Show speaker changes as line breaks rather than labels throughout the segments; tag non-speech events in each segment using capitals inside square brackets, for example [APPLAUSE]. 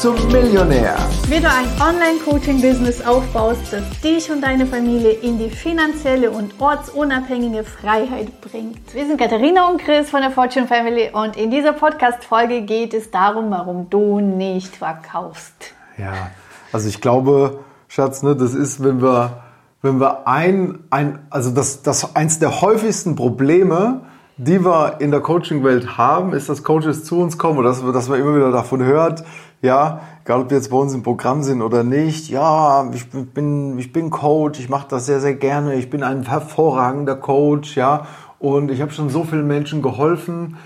zum Millionär.
Wie du ein Online-Coaching-Business aufbaust, das dich und deine Familie in die finanzielle und ortsunabhängige Freiheit bringt. Wir sind Katharina und Chris von der Fortune Family und in dieser Podcast-Folge geht es darum, warum du nicht verkaufst.
Ja, also ich glaube, Schatz, ne, das ist, wenn wir, wenn wir ein, ein also das, das eins der häufigsten Probleme, die wir in der Coaching-Welt haben, ist, dass Coaches zu uns kommen oder dass, dass man immer wieder davon hört, ja, egal ob jetzt bei uns im Programm sind oder nicht, ja, ich bin, ich bin Coach, ich mache das sehr, sehr gerne, ich bin ein hervorragender Coach, ja, und ich habe schon so vielen Menschen geholfen,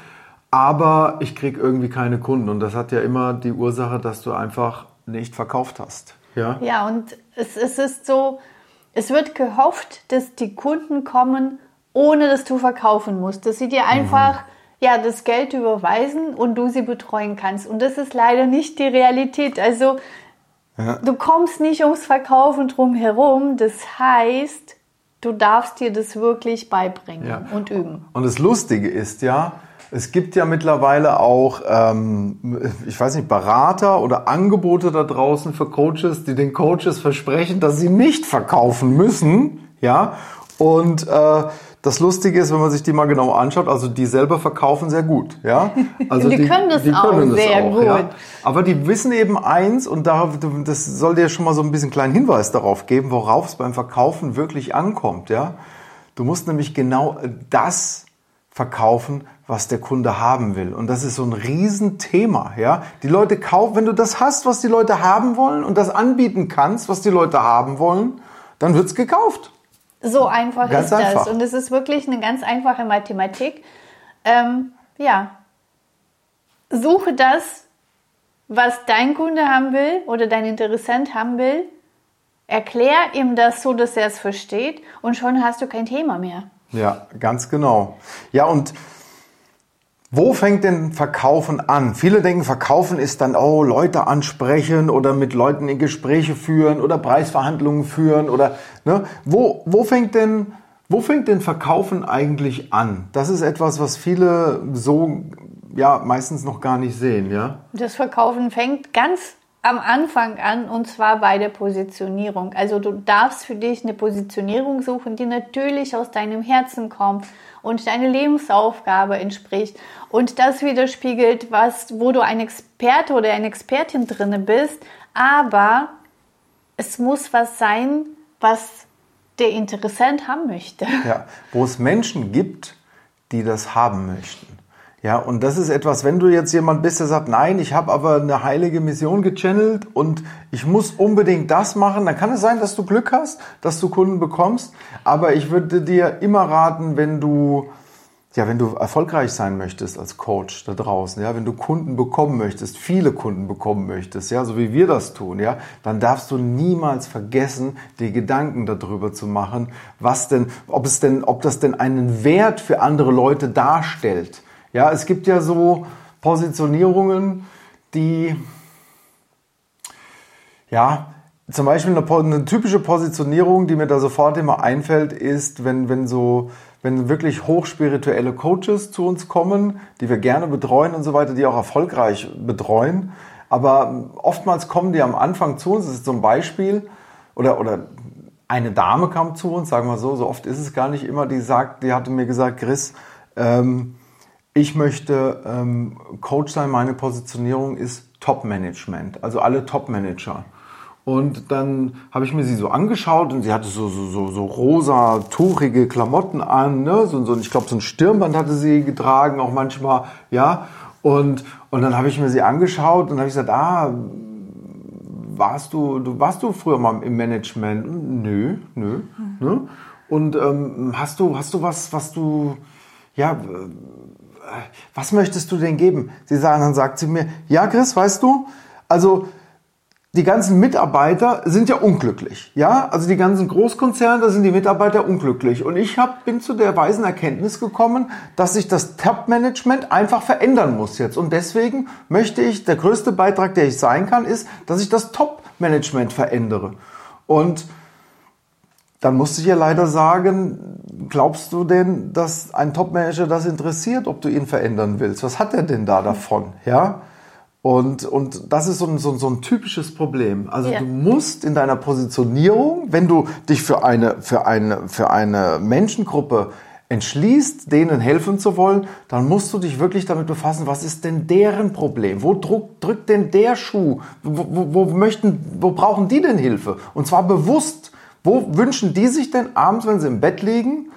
aber ich kriege irgendwie keine Kunden und das hat ja immer die Ursache, dass du einfach nicht verkauft hast. Ja,
ja und es, es ist so, es wird gehofft, dass die Kunden kommen, ohne dass du verkaufen musst, dass sie dir einfach mhm. Ja das Geld überweisen und du sie betreuen kannst. Und das ist leider nicht die Realität. Also ja. du kommst nicht ums Verkaufen drum herum. Das heißt, du darfst dir das wirklich beibringen ja. und üben.
Und das Lustige ist ja, es gibt ja mittlerweile auch, ähm, ich weiß nicht, Berater oder Angebote da draußen für Coaches, die den Coaches versprechen, dass sie nicht verkaufen müssen, ja. Und äh, das Lustige ist, wenn man sich die mal genau anschaut, also die selber verkaufen sehr gut, ja. [LAUGHS]
Also die, die können das die auch können sehr auch, gut. Ja?
Aber die wissen eben eins und da, das soll dir schon mal so ein bisschen kleinen Hinweis darauf geben, worauf es beim Verkaufen wirklich ankommt, ja. Du musst nämlich genau das verkaufen, was der Kunde haben will. Und das ist so ein Riesenthema, ja. Die Leute kaufen, wenn du das hast, was die Leute haben wollen und das anbieten kannst, was die Leute haben wollen, dann wird's gekauft.
So einfach ganz ist einfach. das. Und es ist wirklich eine ganz einfache Mathematik. Ähm, ja, suche das, was dein Kunde haben will oder dein Interessent haben will. Erklär ihm das so, dass er es versteht und schon hast du kein Thema mehr.
Ja, ganz genau. Ja, und wo fängt denn Verkaufen an? Viele denken, Verkaufen ist dann, oh, Leute ansprechen oder mit Leuten in Gespräche führen oder Preisverhandlungen führen oder, ne? Wo, wo fängt denn, wo fängt denn Verkaufen eigentlich an? Das ist etwas, was viele so, ja, meistens noch gar nicht sehen, ja?
Das Verkaufen fängt ganz am Anfang an und zwar bei der Positionierung. Also du darfst für dich eine Positionierung suchen, die natürlich aus deinem Herzen kommt und deine Lebensaufgabe entspricht und das widerspiegelt, was, wo du ein Experte oder eine Expertin drinne bist, aber es muss was sein, was der Interessent haben möchte.
Ja, wo es Menschen gibt, die das haben möchten. Ja, und das ist etwas, wenn du jetzt jemand bist, der sagt, nein, ich habe aber eine heilige Mission gechannelt und ich muss unbedingt das machen, dann kann es sein, dass du Glück hast, dass du Kunden bekommst. Aber ich würde dir immer raten, wenn du ja, wenn du erfolgreich sein möchtest als Coach da draußen, ja, wenn du Kunden bekommen möchtest, viele Kunden bekommen möchtest, ja, so wie wir das tun, ja, dann darfst du niemals vergessen, dir Gedanken darüber zu machen, was denn, ob es denn, ob das denn einen Wert für andere Leute darstellt. Ja, es gibt ja so Positionierungen, die, ja, zum Beispiel eine, eine, typische Positionierung, die mir da sofort immer einfällt, ist, wenn, wenn so, wenn wirklich hochspirituelle Coaches zu uns kommen, die wir gerne betreuen und so weiter, die auch erfolgreich betreuen. Aber oftmals kommen die am Anfang zu uns, das ist zum Beispiel, oder, oder eine Dame kam zu uns, sagen wir so, so oft ist es gar nicht immer, die sagt, die hatte mir gesagt, Chris, ähm, ich möchte ähm, Coach sein, meine Positionierung ist Top-Management, also alle Top-Manager. Und dann habe ich mir sie so angeschaut und sie hatte so, so, so, so rosa, tuchige Klamotten an, ne? so, so, ich glaube, so ein Stirnband hatte sie getragen, auch manchmal, ja. Und, und dann habe ich mir sie angeschaut und habe ich gesagt, ah, warst du, du, warst du früher mal im Management? Nö, nö. Mhm. Ne? Und ähm, hast du, hast du was, was du, ja, was möchtest du denn geben? Sie sagen, dann sagt sie mir, ja, Chris, weißt du, also die ganzen Mitarbeiter sind ja unglücklich. Ja, also die ganzen Großkonzerne, da sind die Mitarbeiter unglücklich. Und ich hab, bin zu der weisen Erkenntnis gekommen, dass sich das Top-Management einfach verändern muss jetzt. Und deswegen möchte ich, der größte Beitrag, der ich sein kann, ist, dass ich das Top-Management verändere. Und dann musste ich ja leider sagen, glaubst du denn, dass ein Topmanager das interessiert, ob du ihn verändern willst? Was hat er denn da davon? Ja? Und, und das ist so ein, so, so ein typisches Problem. Also
Ja.
du musst in deiner Positionierung, wenn du dich für eine, für eine, für eine Menschengruppe entschließt, denen helfen zu wollen, dann musst du dich wirklich damit befassen, was ist denn deren Problem? Wo druck, drückt denn der Schuh? Wo, wo, wo, möchten, wo brauchen die denn Hilfe? Und zwar bewusst. Wo wünschen die sich denn abends, wenn sie im Bett liegen,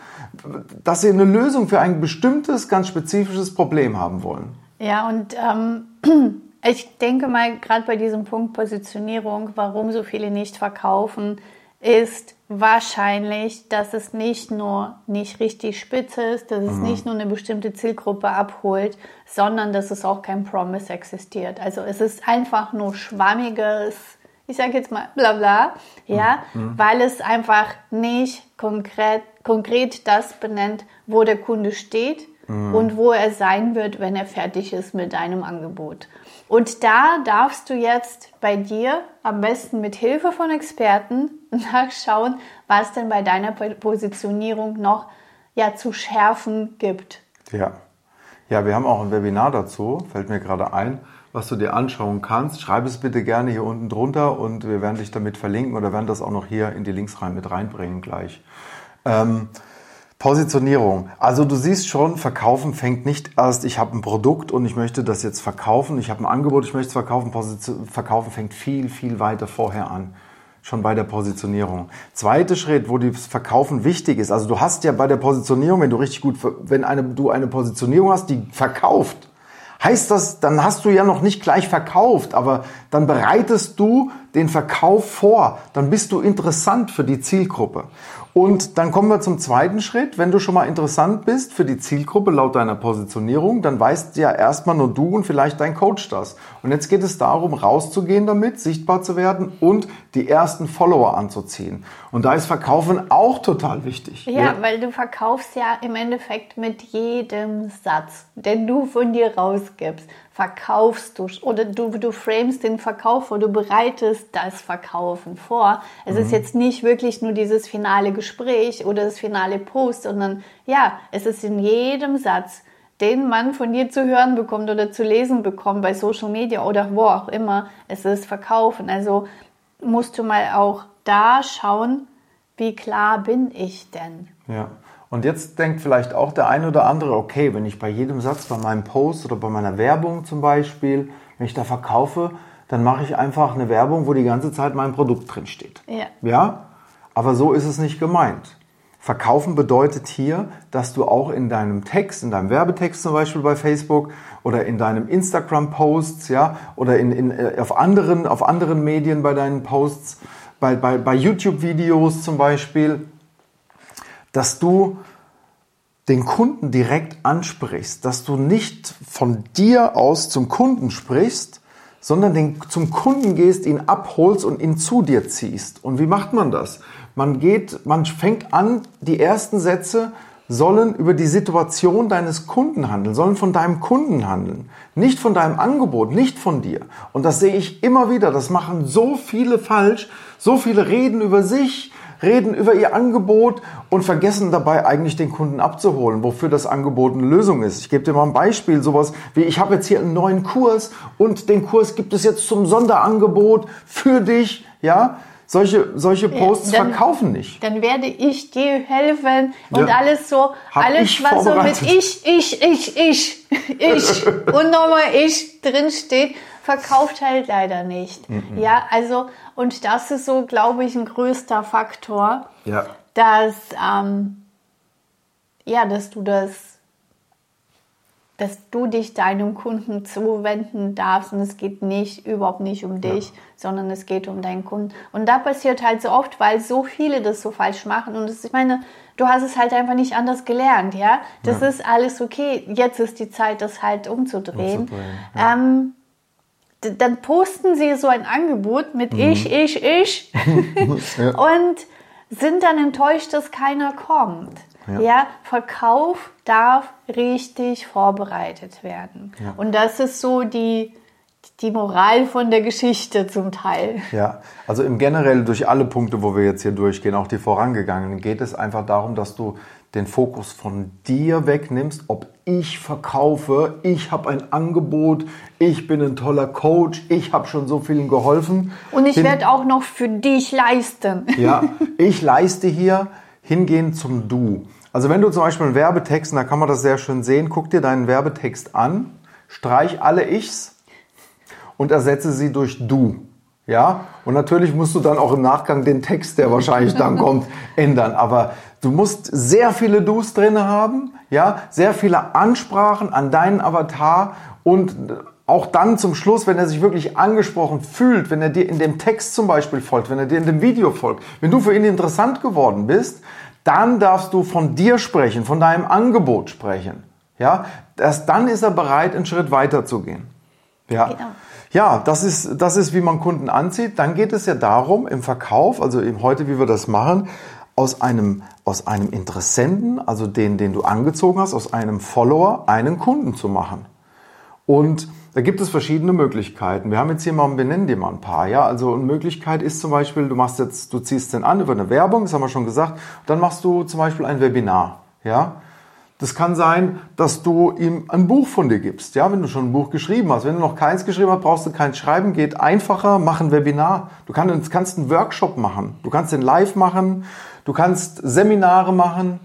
dass sie eine Lösung für ein bestimmtes, ganz spezifisches Problem haben wollen?
Ja, und ähm, [CLEARS THROAT] ich denke mal, gerade bei diesem Punkt Positionierung, warum so viele nicht verkaufen, ist wahrscheinlich, dass es nicht nur nicht richtig spitz ist, dass es nicht nur eine bestimmte Zielgruppe abholt, sondern dass es auch kein Promise existiert. Also es ist einfach nur schwammiges, ich sage jetzt mal bla bla, ja, weil es einfach nicht konkret, konkret das benennt, wo der Kunde steht und wo er sein wird, wenn er fertig ist mit deinem Angebot. Und da darfst du jetzt bei dir am besten mit Hilfe von Experten [LAUGHS] nachschauen, was denn bei deiner Positionierung noch ja zu schärfen gibt.
Ja. Ja, wir haben auch ein Webinar dazu, fällt mir gerade ein, was du dir anschauen kannst. Schreib es bitte gerne hier unten drunter und wir werden dich damit verlinken oder werden das auch noch hier in die Links rein mit reinbringen gleich. Ähm, Positionierung. Also du siehst schon, verkaufen fängt nicht erst, ich habe ein Produkt und ich möchte das jetzt verkaufen, ich habe ein Angebot, ich möchte es verkaufen. Position, verkaufen fängt viel, viel weiter vorher an. Schon bei der Positionierung. Zweiter Schritt, wo das Verkaufen wichtig ist. Also du hast ja bei der Positionierung, wenn du richtig gut, wenn eine, du eine Positionierung hast, die verkauft, heißt das, dann hast du ja noch nicht gleich verkauft, aber dann bereitest du den Verkauf vor, dann bist du interessant für die Zielgruppe. Und dann kommen wir zum zweiten Schritt. Wenn du schon mal interessant bist für die Zielgruppe laut deiner Positionierung, dann weißt ja erstmal nur du und vielleicht dein Coach das. Und jetzt geht es darum, rauszugehen damit, sichtbar zu werden und die ersten Follower anzuziehen. Und da ist Verkaufen auch total wichtig.
Ja, weil du verkaufst ja im Endeffekt mit jedem Satz, den du von dir rausgibst, verkaufst du oder du, du framest den Verkauf oder du bereitest das Verkaufen vor. Es ist jetzt nicht wirklich nur dieses finale Gespräch oder das finale Post, sondern ja, es ist in jedem Satz, den man von dir zu hören bekommt oder zu lesen bekommt bei Social Media oder wo auch immer, es ist Verkaufen. Also musst du mal auch da schauen, wie klar bin ich denn?
Ja. Und jetzt denkt vielleicht auch der eine oder andere, okay, wenn ich bei jedem Satz, bei meinem Post oder bei meiner Werbung zum Beispiel, wenn ich da verkaufe, dann mache ich einfach eine Werbung, wo die ganze Zeit mein Produkt drin steht.
Ja.
Ja? Aber so ist es nicht gemeint. Verkaufen bedeutet hier, dass du auch in deinem Text, in deinem Werbetext zum Beispiel bei Facebook oder in deinem Instagram-Posts, ja, oder in, in, äh, auf, anderen, auf anderen Medien bei deinen Posts, bei, bei, bei YouTube-Videos zum Beispiel, dass du den Kunden direkt ansprichst, dass du nicht von dir aus zum Kunden sprichst, sondern den, zum Kunden gehst, ihn abholst und ihn zu dir ziehst. Und wie macht man das? Man geht, man fängt an, die ersten Sätze sollen über die Situation deines Kunden handeln, sollen von deinem Kunden handeln, nicht von deinem Angebot, nicht von dir. Und das sehe ich immer wieder. Das machen so viele falsch. So viele reden über sich, reden über ihr Angebot und vergessen dabei eigentlich den Kunden abzuholen, wofür das Angebot eine Lösung ist. Ich gebe dir mal ein Beispiel, sowas wie ich habe jetzt hier einen neuen Kurs und den Kurs gibt es jetzt zum Sonderangebot für dich, ja? Solche, solche Posts
dann-
verkaufen nicht.
Dann werde ich dir helfen und
Ja.
alles so,
Hab
alles was so mit ich, ich, ich, ich, [LAUGHS] ich und nochmal ich drin steht, verkauft halt leider nicht.
Mhm.
Ja, also und das ist so, glaube ich, ein größter Faktor,
Ja.
dass ähm, ja, dass du das dass du dich deinem Kunden zuwenden darfst und es geht nicht, überhaupt nicht um dich, sondern es geht um deinen Kunden. Und da passiert halt so oft, weil so viele das so falsch machen und das, ich meine, du hast es halt einfach nicht anders gelernt, ja? Das ist alles okay. Jetzt ist die Zeit, das halt umzudrehen.
Umzudrehen, ja.
Ähm, dann posten sie so ein Angebot mit ich, ich, ich [LAUGHS]
Ja.
und sind dann enttäuscht, dass keiner kommt.
Ja.
Ja, Verkauf darf richtig vorbereitet werden.
Ja.
Und das ist so die, die Moral von der Geschichte zum Teil.
Ja, also im generell durch alle Punkte, wo wir jetzt hier durchgehen, auch die vorangegangenen, geht es einfach darum, dass du den Fokus von dir wegnimmst, ob ich verkaufe, ich habe ein Angebot, ich bin ein toller Coach, ich habe schon so vielen geholfen.
Und ich werde auch noch für dich leisten. [LAUGHS]
Ja, ich leiste hier hingehen zum Du. Also wenn du zum Beispiel einen Werbetext, und da kann man das sehr schön sehen, guck dir deinen Werbetext an, streich alle Ichs und ersetze sie durch Du. Ja, und natürlich musst du dann auch im Nachgang den Text, der wahrscheinlich dann [LAUGHS] kommt, ändern. Aber du musst sehr viele Do's drin haben, ja, sehr viele Ansprachen an deinen Avatar und auch dann zum Schluss, wenn er sich wirklich angesprochen fühlt, wenn er dir in dem Text zum Beispiel folgt, wenn er dir in dem Video folgt, wenn du für ihn interessant geworden bist, dann darfst du von dir sprechen, von deinem Angebot sprechen. Ja, erst dann ist er bereit, einen Schritt weiter zu gehen. Ja. Genau. Ja, das ist, das ist, wie man Kunden anzieht. Dann geht es ja darum, im Verkauf, also eben heute, wie wir das machen, aus einem, aus einem Interessenten, also den, den du angezogen hast, aus einem Follower, einen Kunden zu machen. Und da gibt es verschiedene Möglichkeiten. Wir haben jetzt hier mal, wir nennen dir mal ein paar. Ja, also eine Möglichkeit ist zum Beispiel, du machst jetzt, du ziehst den an über eine Werbung, das haben wir schon gesagt. Dann machst du zum Beispiel ein Webinar. Ja, das kann sein, dass du ihm ein Buch von dir gibst. Ja, wenn du schon ein Buch geschrieben hast. Wenn du noch keins geschrieben hast, brauchst du keins schreiben. Geht einfacher, mach ein Webinar. Du kannst, kannst einen Workshop machen. Du kannst den live machen. Du kannst Seminare machen.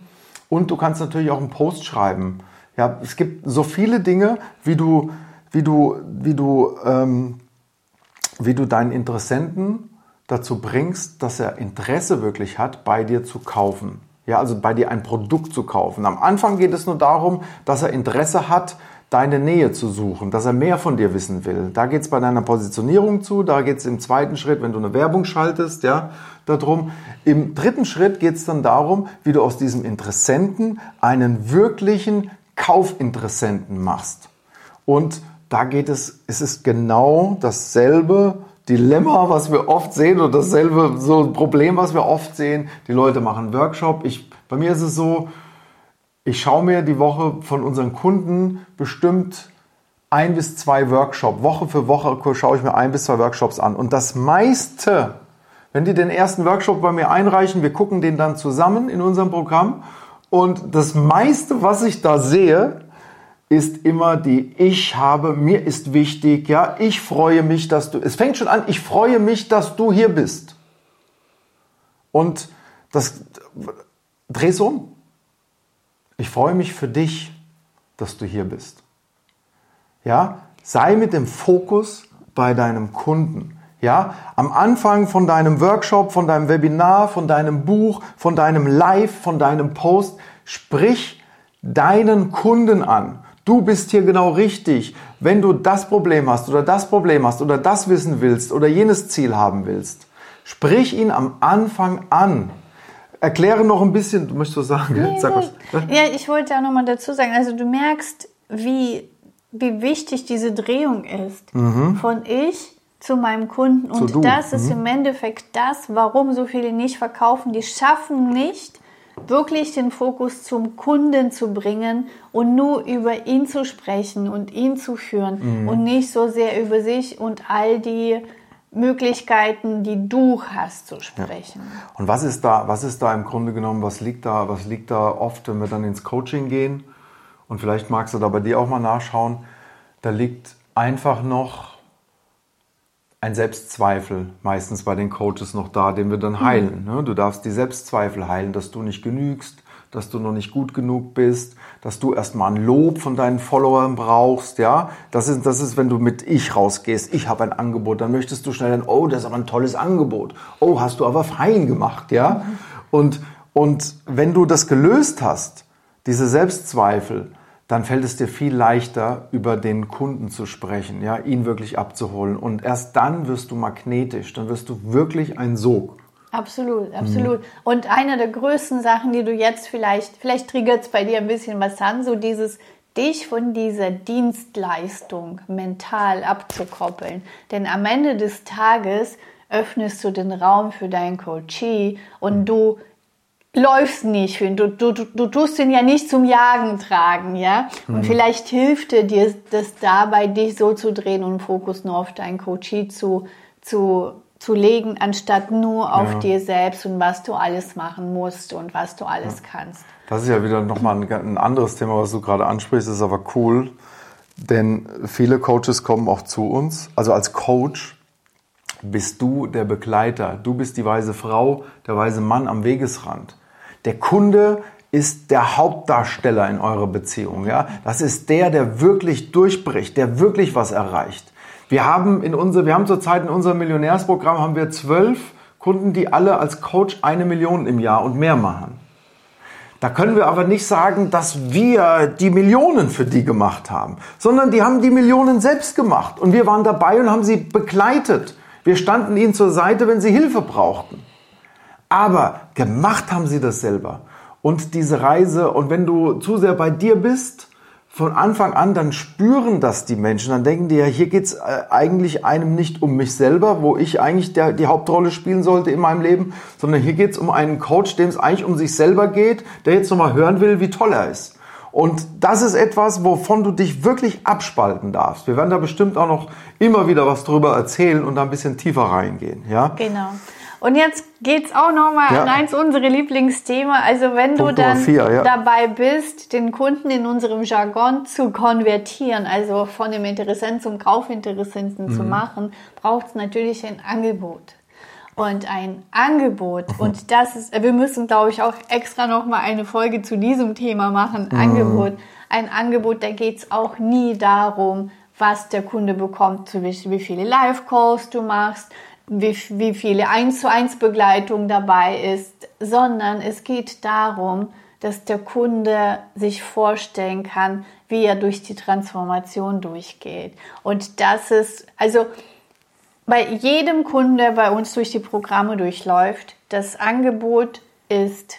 Und du kannst natürlich auch einen Post schreiben. Ja, es gibt so viele Dinge, wie du, wie du, wie du, ähm, wie du deinen Interessenten dazu bringst, dass er Interesse wirklich hat, bei dir zu kaufen. Ja, also bei dir ein Produkt zu kaufen. Am Anfang geht es nur darum, dass er Interesse hat, deine Nähe zu suchen, dass er mehr von dir wissen will. Da geht es bei deiner Positionierung zu, da geht es im zweiten Schritt, wenn du eine Werbung schaltest, ja, darum. Im dritten Schritt geht es dann darum, wie du aus diesem Interessenten einen wirklichen Kaufinteressenten machst. Und da geht es, es ist genau dasselbe, Dilemma, was wir oft sehen oder dasselbe so ein Problem, was wir oft sehen. Die Leute machen Workshop. Ich, bei mir ist es so, ich schaue mir die Woche von unseren Kunden bestimmt ein bis zwei Workshops. Woche für Woche schaue ich mir ein bis zwei Workshops an. Und das meiste, wenn die den ersten Workshop bei mir einreichen, wir gucken den dann zusammen in unserem Programm. Und das meiste, was ich da sehe, ist immer die Ich habe, mir ist wichtig, ja, ich freue mich, dass du, es fängt schon an, ich freue mich, dass du hier bist. Und das, dreh's um. Ich freue mich für dich, dass du hier bist. Ja, sei mit dem Fokus bei deinem Kunden. Ja, am Anfang von deinem Workshop, von deinem Webinar, von deinem Buch, von deinem Live, von deinem Post, sprich deinen Kunden an. Du bist hier genau richtig. Wenn du das Problem hast oder das Problem hast oder das wissen willst oder jenes Ziel haben willst, sprich ihn am Anfang an. Erkläre noch ein bisschen, du möchtest was sagen?
Nee, Sag was. Ja, ich wollte ja nochmal dazu sagen, also du merkst, wie, wie wichtig diese Drehung ist. Mhm. Von ich zu meinem Kunden. Und das ist mhm. im Endeffekt das, warum so viele nicht verkaufen. Die schaffen nicht, wirklich den Fokus zum Kunden zu bringen und nur über ihn zu sprechen und ihn zu führen mhm. und nicht so sehr über sich und all die Möglichkeiten, die du hast zu sprechen.
Ja. Und was ist da, was ist da im Grunde genommen, was liegt da, was liegt da oft, wenn wir dann ins Coaching gehen? Und vielleicht magst du da bei dir auch mal nachschauen. Da liegt einfach noch ein Selbstzweifel meistens bei den Coaches noch da, den wir dann heilen. Mhm. Du darfst die Selbstzweifel heilen, dass du nicht genügst, dass du noch nicht gut genug bist, dass du erstmal ein Lob von deinen Followern brauchst, ja. Das ist, das ist, wenn du mit ich rausgehst, ich habe ein Angebot, dann möchtest du schnell dann, oh, das ist aber ein tolles Angebot. Oh, hast du aber fein gemacht, ja. Mhm. Und, und wenn du das gelöst hast, diese Selbstzweifel, dann fällt es dir viel leichter, über den Kunden zu sprechen, ja, ihn wirklich abzuholen. Und erst dann wirst du magnetisch, dann wirst du wirklich ein Sog.
Absolut, absolut. Mhm. Und eine der größten Sachen, die du jetzt vielleicht, vielleicht triggert es bei dir ein bisschen was an, so dieses dich von dieser Dienstleistung mental abzukoppeln. Denn am Ende des Tages öffnest du den Raum für deinen Coachee und mhm. du läufst nicht für ihn. Du, du, du tust ihn ja nicht zum Jagen tragen, ja. Und mhm. vielleicht hilft dir das dabei, dich so zu drehen und Fokus nur auf deinen Coachie zu, zu, zu legen, anstatt nur auf ja. dir selbst und was du alles machen musst und was du alles ja. kannst.
Das ist ja wieder nochmal ein, ein anderes Thema, was du gerade ansprichst, das ist aber cool. Denn viele Coaches kommen auch zu uns. Also als Coach bist du der Begleiter. Du bist die weise Frau, der weise Mann am Wegesrand. Der Kunde ist der Hauptdarsteller in eurer Beziehung. Ja? Das ist der, der wirklich durchbricht, der wirklich was erreicht. Wir haben in unser, wir haben zurzeit in unserem Millionärsprogramm haben wir zwölf Kunden, die alle als Coach eine Million im Jahr und mehr machen. Da können wir aber nicht sagen, dass wir die Millionen für die gemacht haben, sondern die haben die Millionen selbst gemacht und wir waren dabei und haben sie begleitet. Wir standen ihnen zur Seite, wenn sie Hilfe brauchten. Aber gemacht haben sie das selber. Und diese Reise, und wenn du zu sehr bei dir bist, von Anfang an, dann spüren das die Menschen. Dann denken die ja, hier geht's äh, eigentlich einem nicht um mich selber, wo ich eigentlich der, die Hauptrolle spielen sollte in meinem Leben, sondern hier geht's um einen Coach, dem es eigentlich um sich selber geht, der jetzt nochmal hören will, wie toll er ist. Und das ist etwas, wovon du dich wirklich abspalten darfst. Wir werden da bestimmt auch noch immer wieder was drüber erzählen und da ein bisschen tiefer reingehen. Ja?
Genau. Und jetzt geht's auch nochmal ja. an eins unserer Lieblingsthema. Also wenn Punkt du dann vier, ja. dabei bist, den Kunden in unserem Jargon zu konvertieren, also von dem Interessenten zum Kaufinteressenten mhm. zu machen, braucht es natürlich ein Angebot. Und ein Angebot, mhm. und das ist, wir müssen, glaube ich, auch extra nochmal eine Folge zu diesem Thema machen. Mhm. Angebot. Ein Angebot, da geht's auch nie darum, was der Kunde bekommt, wie viele Live-Calls du machst, wie, wie viele 1 zu 1 Begleitung dabei ist, sondern es geht darum, dass der Kunde sich vorstellen kann, wie er durch die Transformation durchgeht. Und das ist, also bei jedem Kunden, der bei uns durch die Programme durchläuft, das Angebot ist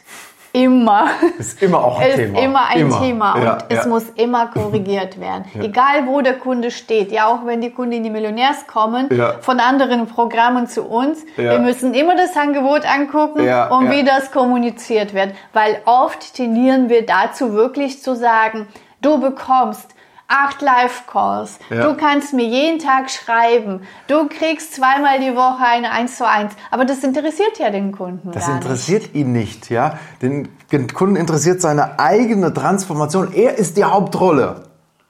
immer.
Ist immer auch ein ist Thema.
immer ein immer. Thema und ja, es muss immer korrigiert werden. Ja. Egal wo der Kunde steht, ja auch wenn die Kunden in die Millionärs kommen, von anderen Programmen zu uns, wir müssen immer das Angebot angucken und wie das kommuniziert wird, weil oft tendieren wir dazu wirklich zu sagen, du bekommst acht Live-Calls. Ja. Du kannst mir jeden Tag schreiben. Du kriegst zweimal die Woche eine 1 zu 1. Aber das interessiert ja den Kunden.
Das interessiert nicht. ihn nicht, ja. Den Kunden interessiert seine eigene Transformation. Er ist die Hauptrolle.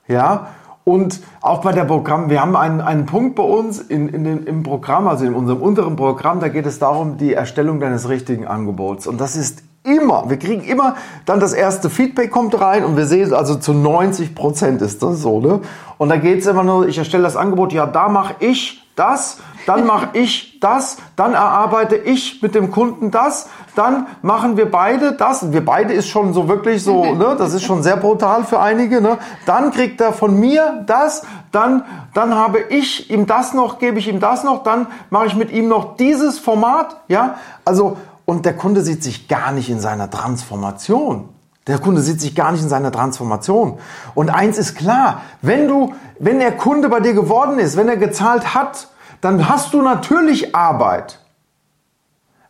Ja. Und auch bei der Programm, wir haben einen, einen Punkt bei uns in, in den, im Programm, also in unserem unteren Programm, da geht es darum, die Erstellung deines richtigen Angebots. Und das ist immer, wir kriegen immer dann das erste Feedback kommt rein und wir sehen, also zu 90 Prozent ist das so, ne? Und da geht's immer nur, ich erstelle das Angebot, ja, da mache ich das, dann mache [LAUGHS] ich das, dann erarbeite ich mit dem Kunden das, dann machen wir beide das. Wir beide ist schon so wirklich so, [LAUGHS] ne, das ist schon sehr brutal für einige. Ne? Dann kriegt er von mir das, dann, dann habe ich ihm das noch, gebe ich ihm das noch, dann mache ich mit ihm noch dieses Format. Ja, also und der Kunde sieht sich gar nicht in seiner Transformation. Der Kunde sieht sich gar nicht in seiner Transformation. Und eins ist klar, wenn du, wenn der Kunde bei dir geworden ist, wenn er gezahlt hat, dann hast du natürlich Arbeit.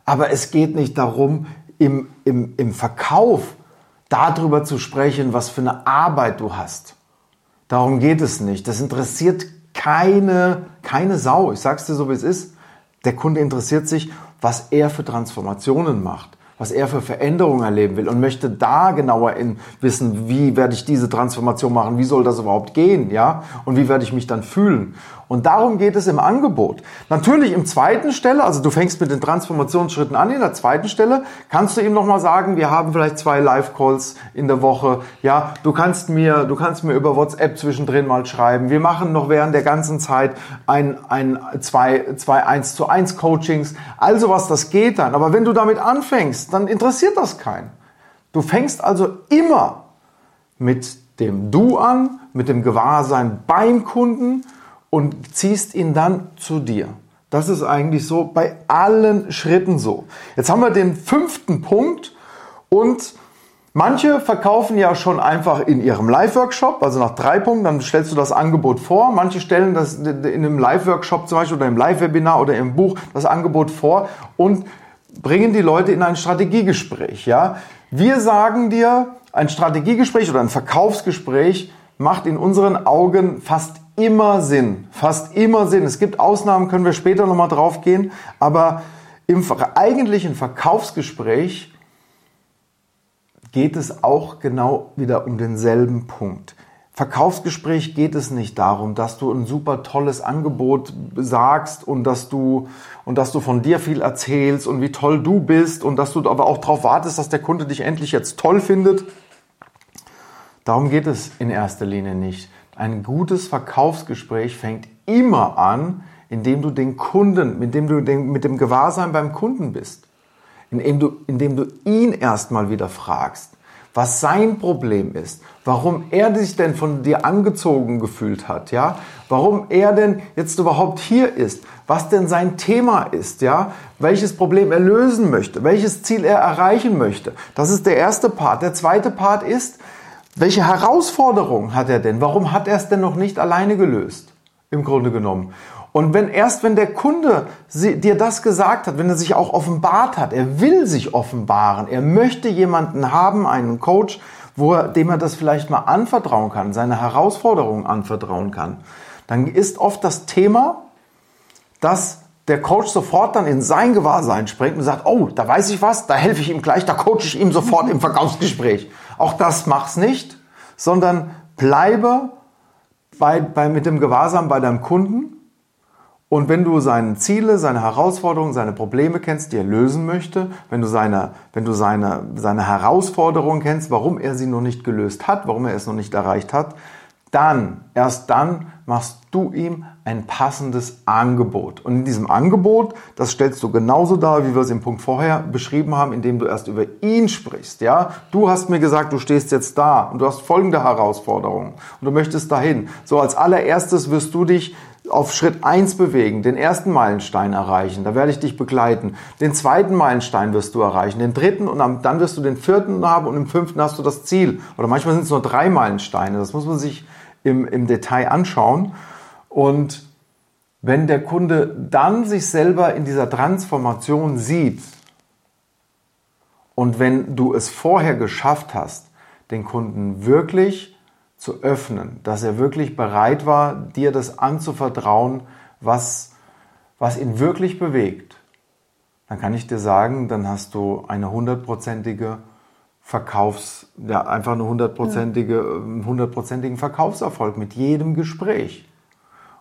Aber es geht nicht darum, im, im, im Verkauf darüber zu sprechen, was für eine Arbeit du hast. Darum geht es nicht. Das interessiert keine, keine Sau. Ich sag's dir so, wie es ist. Der Kunde interessiert sich, was er für Transformationen macht, was er für Veränderungen erleben will und möchte da genauer in wissen, wie werde ich diese Transformation machen, wie soll das überhaupt gehen, ja? Und wie werde ich mich dann fühlen? Und darum geht es im Angebot. Natürlich im zweiten Stelle, also du fängst mit den Transformationsschritten an, in der zweiten Stelle kannst du ihm nochmal sagen, wir haben vielleicht zwei Live-Calls in der Woche. Ja, du kannst mir, du kannst mir über WhatsApp zwischendrin mal schreiben. Wir machen noch während der ganzen Zeit ein, ein, zwei, zwei 1 zu 1 Coachings. Also was, das geht dann. Aber wenn du damit anfängst, dann interessiert das keinen. Du fängst also immer mit dem Du an, mit dem Gewahrsein beim Kunden und ziehst ihn dann zu dir. Das ist eigentlich so bei allen Schritten so. Jetzt haben wir den fünften Punkt und manche verkaufen ja schon einfach in ihrem Live-Workshop, also nach drei Punkten, dann stellst du das Angebot vor. Manche stellen das in einem Live-Workshop zum Beispiel oder im Live-Webinar oder im Buch das Angebot vor und bringen die Leute in ein Strategiegespräch. Ja? Wir sagen dir, ein Strategiegespräch oder ein Verkaufsgespräch macht in unseren Augen fast immer Sinn. Fast immer Sinn. Es gibt Ausnahmen, können wir später nochmal drauf gehen. Aber im eigentlichen Verkaufsgespräch geht es auch genau wieder um denselben Punkt. Verkaufsgespräch geht es nicht darum, dass du ein super tolles Angebot sagst und dass du und dass du von dir viel erzählst und wie toll du bist und dass du aber auch darauf wartest, dass der Kunde dich endlich jetzt toll findet. Darum geht es in erster Linie nicht. Ein gutes Verkaufsgespräch fängt immer an, indem du den Kunden, mit dem du den, mit dem Gewahrsein beim Kunden bist, indem du, indem du ihn erstmal wieder fragst was sein Problem ist, warum er sich denn von dir angezogen gefühlt hat, ja, warum er denn jetzt überhaupt hier ist, was denn sein Thema ist, ja, welches Problem er lösen möchte, welches Ziel er erreichen möchte. Das ist der erste Part. Der zweite Part ist, welche Herausforderungen hat er denn? Warum hat er es denn noch nicht alleine gelöst? Im Grunde genommen. Und wenn erst wenn der Kunde dir das gesagt hat, wenn er sich auch offenbart hat, er will sich offenbaren, er möchte jemanden haben, einen Coach, wo er, dem er das vielleicht mal anvertrauen kann, seine Herausforderungen anvertrauen kann, dann ist oft das Thema, dass der Coach sofort dann in sein Gewahrsein springt und sagt, oh, da weiß ich was, da helfe ich ihm gleich, da coache ich ihm sofort im Verkaufsgespräch. Auch das mach's nicht, sondern bleibe bei, bei, mit dem Gewahrsam bei deinem Kunden und wenn du seine Ziele, seine Herausforderungen, seine Probleme kennst, die er lösen möchte, wenn du seine, wenn du seine, seine Herausforderungen kennst, warum er sie noch nicht gelöst hat, warum er es noch nicht erreicht hat, dann, erst dann machst du ihm ein passendes Angebot. Und in diesem Angebot, das stellst du genauso dar, wie wir es im Punkt vorher beschrieben haben, indem du erst über ihn sprichst. Ja, du hast mir gesagt, du stehst jetzt da und du hast folgende Herausforderungen und du möchtest dahin. So als allererstes wirst du dich auf Schritt eins bewegen, den ersten Meilenstein erreichen, da werde ich dich begleiten. Den zweiten Meilenstein wirst du erreichen, den dritten und dann wirst du den vierten haben und im fünften hast du das Ziel. Oder manchmal sind es nur drei Meilensteine, das muss man sich im, im Detail anschauen. Und wenn der Kunde dann sich selber in dieser Transformation sieht und wenn du es vorher geschafft hast, den Kunden wirklich zu öffnen, dass er wirklich bereit war, dir das anzuvertrauen, was, was ihn wirklich bewegt, dann kann ich dir sagen, dann hast du eine hundertprozentige Verkaufs, ja, einfach eine hundertprozentige, einen hundertprozentigen Verkaufserfolg mit jedem Gespräch.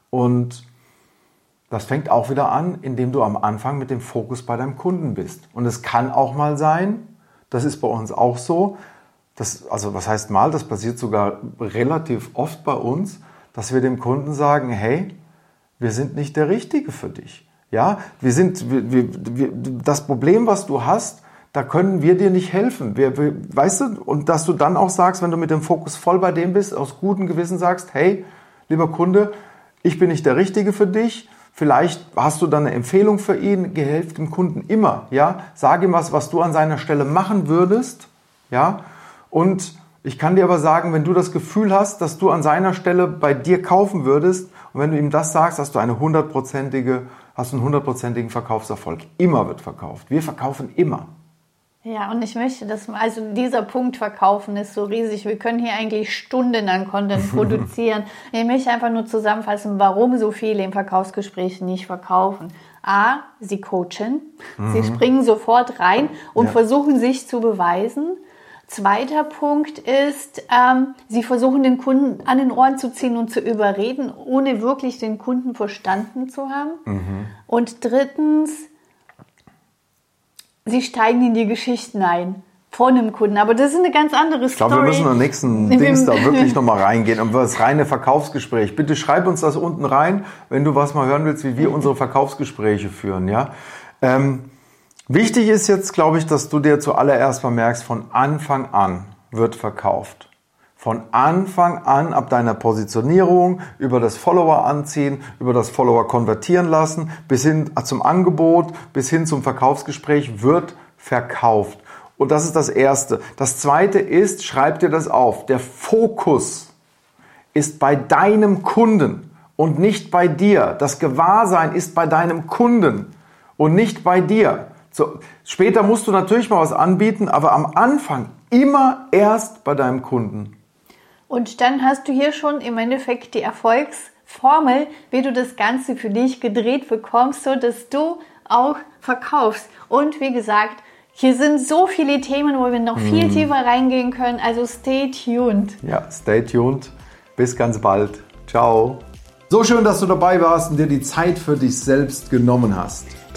Und das fängt auch wieder an, indem du am Anfang mit dem Fokus bei deinem Kunden bist. Und es kann auch mal sein, das ist bei uns auch so, das, also was heißt mal, das passiert sogar relativ oft bei uns, dass wir dem Kunden sagen, hey, wir sind nicht der Richtige für dich. Ja, wir sind, wir, wir, wir, das Problem, was du hast, da können wir dir nicht helfen. Wir, wir, weißt du, und dass du dann auch sagst, wenn du mit dem Fokus voll bei dem bist, aus gutem Gewissen sagst, hey, lieber Kunde, ich bin nicht der Richtige für dich. Vielleicht hast du dann eine Empfehlung für ihn, gehelft dem Kunden immer, ja. Sag ihm was, was du an seiner Stelle machen würdest, ja. Und ich kann dir aber sagen, wenn du das Gefühl hast, dass du an seiner Stelle bei dir kaufen würdest und wenn du ihm das sagst, hast du eine hundertprozentige, hast einen hundertprozentigen Verkaufserfolg. Immer wird verkauft. Wir verkaufen immer.
Ja, und ich möchte das, also dieser Punkt verkaufen ist so riesig. Wir können hier eigentlich Stunden an Content [LAUGHS] produzieren. ich möchte einfach nur zusammenfassen, warum so viele im Verkaufsgespräch nicht verkaufen. A, sie coachen, mhm. sie springen sofort rein und ja. versuchen sich zu beweisen. Zweiter Punkt ist, ähm, sie versuchen den Kunden an den Ohren zu ziehen und zu überreden, ohne wirklich den Kunden verstanden zu haben. Mhm. Und drittens, sie steigen in die Geschichten ein von dem Kunden. Aber das ist eine ganz andere Story.
Ich glaube, wir müssen im nächsten Dings da wirklich [LAUGHS] nochmal reingehen. Und das reine Verkaufsgespräch. Bitte schreib uns das unten rein, wenn du was mal hören willst, wie wir unsere Verkaufsgespräche führen. Ja. Ähm, Wichtig ist jetzt, glaube ich, dass du dir zuallererst mal merkst, von Anfang an wird verkauft. Von Anfang an, ab deiner Positionierung, über das Follower anziehen, über das Follower konvertieren lassen, bis hin zum Angebot, bis hin zum Verkaufsgespräch wird verkauft. Und das ist das Erste. Das Zweite ist, schreib dir das auf, der Fokus ist bei deinem Kunden und nicht bei dir. Das Gewahrsein ist bei deinem Kunden und nicht bei dir. So, später musst du natürlich mal was anbieten, aber am Anfang immer erst bei deinem Kunden.
Und dann hast du hier schon im Endeffekt die Erfolgsformel, wie du das Ganze für dich gedreht bekommst, so dass du auch verkaufst. Und wie gesagt, hier sind so viele Themen, wo wir noch viel
Mhm.
tiefer reingehen können. Also stay tuned.
Ja, stay tuned. Bis ganz bald. Ciao. So schön, dass du dabei warst und dir die Zeit für dich selbst genommen hast.